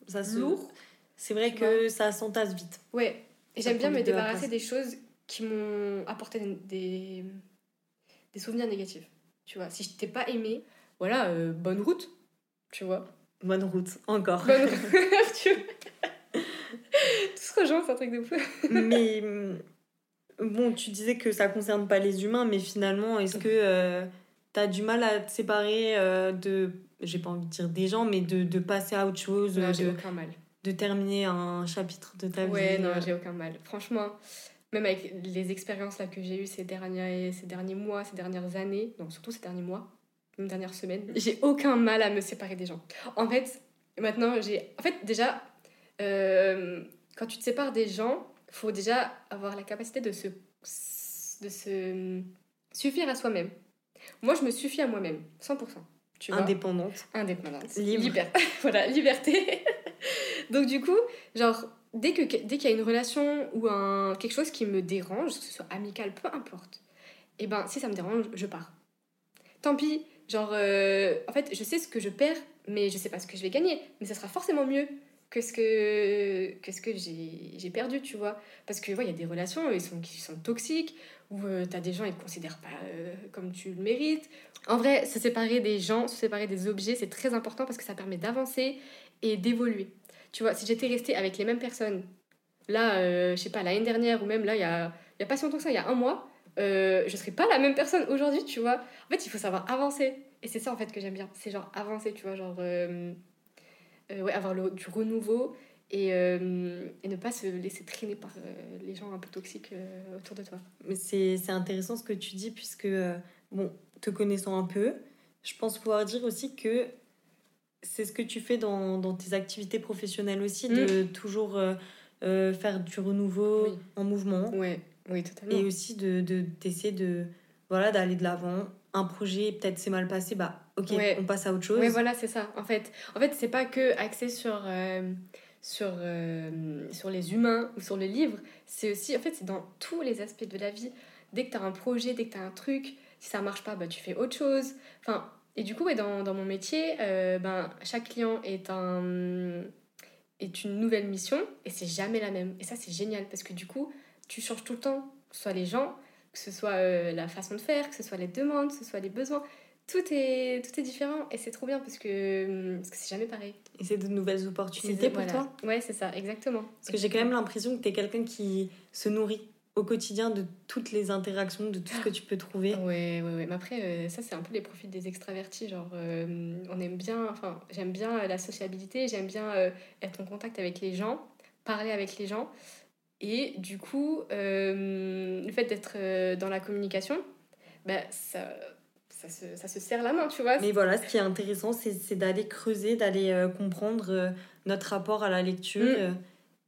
Speaker 1: ça se... lourd. C'est vrai que ça s'entasse vite.
Speaker 2: Ouais. Et j'aime bien me débarrasser des choses qui m'ont apporté des, des souvenirs négatifs. Tu vois, si je t'ai pas aimé, voilà, euh, bonne route. Tu vois.
Speaker 1: Bonne route, encore.
Speaker 2: Bonne <laughs> route. <laughs> Tout se rejoint, c'est un truc de fou.
Speaker 1: mais bon, tu disais que ça concerne pas les humains, mais finalement, est-ce que euh, tu as du mal à te séparer euh, de j'ai pas envie de dire des gens, mais de, de passer à autre chose.
Speaker 2: j'ai aucun mal.
Speaker 1: De terminer un chapitre de ta
Speaker 2: vie.
Speaker 1: Ouais,
Speaker 2: non, j'ai aucun mal. Franchement, même avec les expériences là que j'ai eues ces derniers, ces derniers mois, ces dernières années, donc surtout ces derniers mois, une dernière semaine. J'ai aucun mal à me séparer des gens. En fait, maintenant, j'ai. En fait, déjà, euh, quand tu te sépares des gens, faut déjà avoir la capacité de se, de se suffire à soi-même. Moi, je me suffis à moi-même, 100%.
Speaker 1: Tu vois Indépendante.
Speaker 2: Indépendante.
Speaker 1: Libre. <laughs>
Speaker 2: voilà, liberté. <laughs> Donc, du coup, genre, dès qu'il dès qu'il y a une relation ou un, quelque chose qui me dérange, que ce soit amical, peu importe, et eh ben, si ça me dérange, je pars. Tant pis, genre, euh, en fait, je sais ce que je perds, mais je sais pas ce que je vais gagner. Mais ça sera forcément mieux que ce que, que, ce que j'ai perdu, tu vois. Parce que, il y a des relations qui sont toxiques, où euh, tu as des gens, ils te considèrent pas euh, comme tu le mérites. En vrai, se séparer des gens, se séparer des objets, c'est très important parce que ça permet d'avancer et d'évoluer. Tu vois, si j'étais restée avec les mêmes personnes, là, euh, je sais pas, l'année dernière, ou même là, il y a, y a pas si longtemps que ça, il y a un mois, euh, je serais pas la même personne aujourd'hui, tu vois. En fait, il faut savoir avancer. Et c'est ça, en fait, que j'aime bien. C'est genre avancer, tu vois, genre... ouais, avoir le, du renouveau et, euh, et, ne pas se laisser traîner par euh, les gens un peu toxiques euh, autour de toi.
Speaker 1: Mais c'est intéressant ce que tu dis, puisque, bon, te connaissant un peu, je pense pouvoir dire aussi que c'est ce que tu fais dans, dans, tes activités professionnelles aussi, de mm. toujours faire du renouveau en mouvement.
Speaker 2: Ouais. Oui, totalement.
Speaker 1: Et aussi de, de, d'essayer de, voilà, d'aller de l'avant. Un projet, peut-être c'est mal passé, bah ok, on passe à autre chose.
Speaker 2: Oui, voilà, c'est ça. En fait, en fait c'est pas que axé sur sur, euh, sur les humains ou sur le livre, c'est aussi, en fait, c'est dans tous les aspects de la vie. Dès que tu as un projet, dès que tu as un truc, si ça marche pas, bah, tu fais autre chose. Enfin, et du coup, ouais, dans, dans mon métier, euh, ben, chaque client est, un, est une nouvelle mission et c'est jamais la même. Et ça, c'est génial parce que du coup, tu changes tout le temps, soit les gens, que ce soit euh, la façon de faire, que ce soit les demandes, que ce soit les besoins tout est, tout est différent et c'est trop bien parce que parce que c'est jamais pareil.
Speaker 1: Et c'est de nouvelles opportunités pour toi?
Speaker 2: Ouais, c'est ça, exactement.
Speaker 1: Parce que j'ai quand même l'impression que tu es quelqu'un qui se nourrit au quotidien de toutes les interactions, de tout ce que tu peux trouver.
Speaker 2: Ouais, ouais, ouais. Mais après, euh, ça, c'est un peu les profils des extravertis. Genre, euh, on aime bien, enfin, j'aime bien la sociabilité, j'aime bien euh, être en contact avec les gens, parler avec les gens. Et du coup, le fait d'être dans la communication, bah, ça ça se, ça se serre la main, tu vois.
Speaker 1: Mais voilà, ce qui est intéressant, c'est d'aller creuser, d'aller euh, comprendre euh, notre rapport à la lecture. Mm. Euh,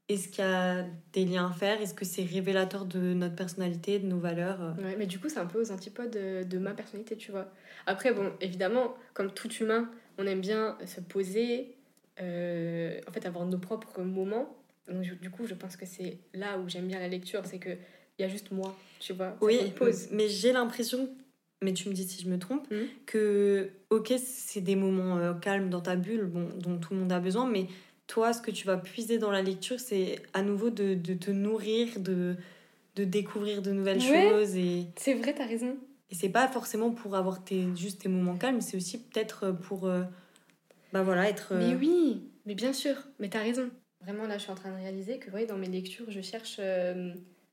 Speaker 1: est-ce qu'il y a des liens à faire Est-ce que c'est révélateur de notre personnalité, de nos valeurs
Speaker 2: ouais, mais du coup, c'est un peu aux antipodes de, de, ma personnalité, tu vois. Après, bon, évidemment, comme tout humain, on aime bien se poser, en fait, avoir nos propres moments. Donc, du coup, je pense que c'est là où j'aime bien la lecture, c'est que il y a juste moi, tu vois.
Speaker 1: Oui, pose. mais j'ai l'impression mais tu me dis si je me trompe, mmh. que ok, c'est des moments euh, calmes dans ta bulle, bon, dont tout le monde a besoin, mais toi, ce que tu vas puiser dans la lecture, c'est à nouveau de, de, te nourrir, de, de découvrir de nouvelles choses. Et...
Speaker 2: C'est vrai, t'as raison.
Speaker 1: Et c'est pas forcément pour avoir tes, juste tes moments calmes, c'est aussi peut-être pour euh, bah voilà, être.
Speaker 2: Mais euh, oui, mais bien sûr, mais t'as raison. Vraiment, là, je suis en train de réaliser que ouais, dans mes lectures, je cherche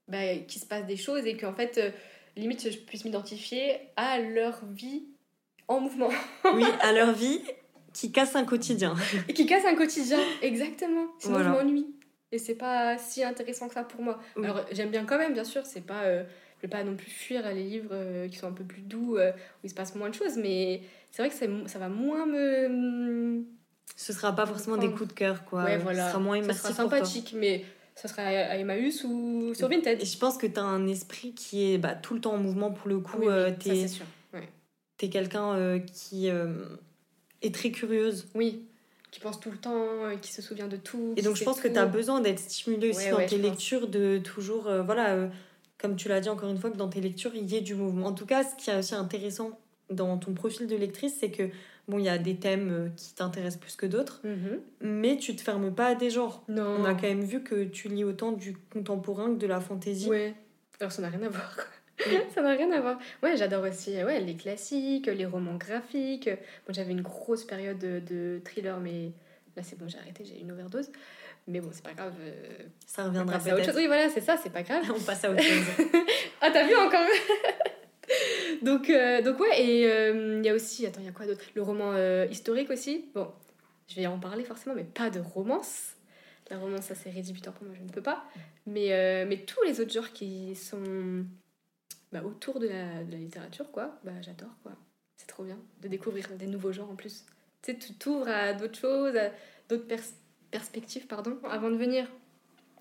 Speaker 2: bah, qu'il se passe des choses et qu'en fait limite je puisse m'identifier à leur vie en mouvement. <laughs>
Speaker 1: oui, à leur vie qui casse un quotidien.
Speaker 2: Et qui casse un quotidien, exactement. Sinon je m'ennuie. Et c'est pas si intéressant que ça pour moi. Alors j'aime bien quand même, bien sûr, c'est pas. Euh, je vais pas non plus fuir les livres euh, qui sont un peu plus doux, euh, où il se passe moins de choses, mais c'est vrai que ça va moins me.
Speaker 1: Ce sera pas forcément des coups de cœur, quoi.
Speaker 2: Ouais, voilà.
Speaker 1: Ce sera moins
Speaker 2: immersif. Ça sera sympathique, mais ça serait à Emmaüs ou sur Vinted.
Speaker 1: Et je pense que tu as un esprit qui est bah, tout le temps en mouvement pour le coup.
Speaker 2: Oui, euh, ça c'est sûr.
Speaker 1: Tu es quelqu'un euh, qui euh, est très curieuse.
Speaker 2: Oui, qui pense tout le temps, qui se souvient de tout.
Speaker 1: Et donc je pense que tu as besoin d'être stimulé aussi dans tes lectures, de toujours, voilà, comme tu l'as dit encore une fois, que dans tes lectures, il y ait du mouvement. En tout cas, ce qui est aussi intéressant dans ton profil de lectrice, c'est que Bon, il y a des thèmes euh, qui t'intéressent plus que d'autres,
Speaker 2: mhm.
Speaker 1: mais tu te fermes pas à des genres.
Speaker 2: Non.
Speaker 1: On a quand même vu que tu lis autant du contemporain que de la fantaisie.
Speaker 2: Ouais. Alors ça n'a rien à voir. <laughs> ça n'a rien à voir. Ouais, j'adore aussi ouais, les classiques, les romans graphiques. Bon, j'avais une grosse période de, de thriller, mais là c'est bon, j'ai arrêté, j'ai une overdose. Mais bon, c'est pas grave. Euh,
Speaker 1: ça reviendra peut-être.
Speaker 2: Oui, voilà, c'est ça, c'est pas grave. <laughs>
Speaker 1: On passe à autre chose. <laughs>
Speaker 2: ah, t'as vu encore? Donc, euh, donc ouais, et il euh, y a aussi, attends, il y a quoi d'autre? Le roman euh, historique aussi? Bon, je vais en parler forcément, mais pas de romance. La romance, ça c'est rédhibitoire pour moi, je ne peux pas. Mais, mais tous les autres genres qui sont bah, autour de la, littérature, quoi, bah j'adore, quoi. C'est trop bien de découvrir des nouveaux genres en plus. Tu sais, tu t'ouvres à d'autres choses, à d'autres perspectives, pardon. Avant de venir,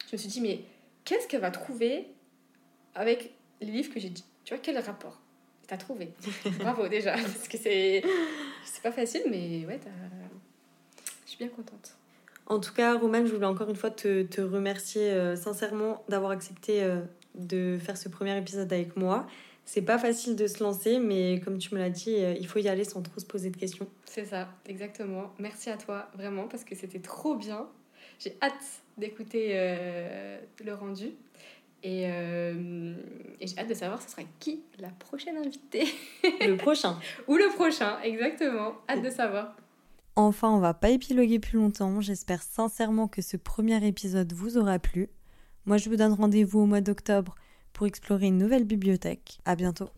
Speaker 2: je me suis dit, mais qu'est-ce qu'elle va trouver avec les livres que j'ai dit? Tu vois, quel rapport? T'as trouvé. <laughs> Bravo déjà, parce que c'est c'est pas facile, mais ouais, je suis bien contente.
Speaker 1: En tout cas, Romane, je voulais encore une fois te, te remercier euh, sincèrement d'avoir accepté euh, de faire ce premier épisode avec moi. C'est pas facile de se lancer, mais comme tu me l'as dit, euh, il faut y aller sans trop se poser de questions.
Speaker 2: C'est ça, exactement. Merci à toi, vraiment, parce que c'était trop bien. J'ai hâte d'écouter le rendu. Et, et j'ai hâte de savoir ce sera qui la prochaine invitée?
Speaker 1: le prochain. <laughs>
Speaker 2: Ou le prochain, exactement. Hâte de savoir.
Speaker 1: Enfin, on va pas épiloguer plus longtemps. J'espère sincèrement que ce premier épisode vous aura plu. Moi, je vous donne rendez-vous au mois d'octobre pour explorer une nouvelle bibliothèque. À bientôt.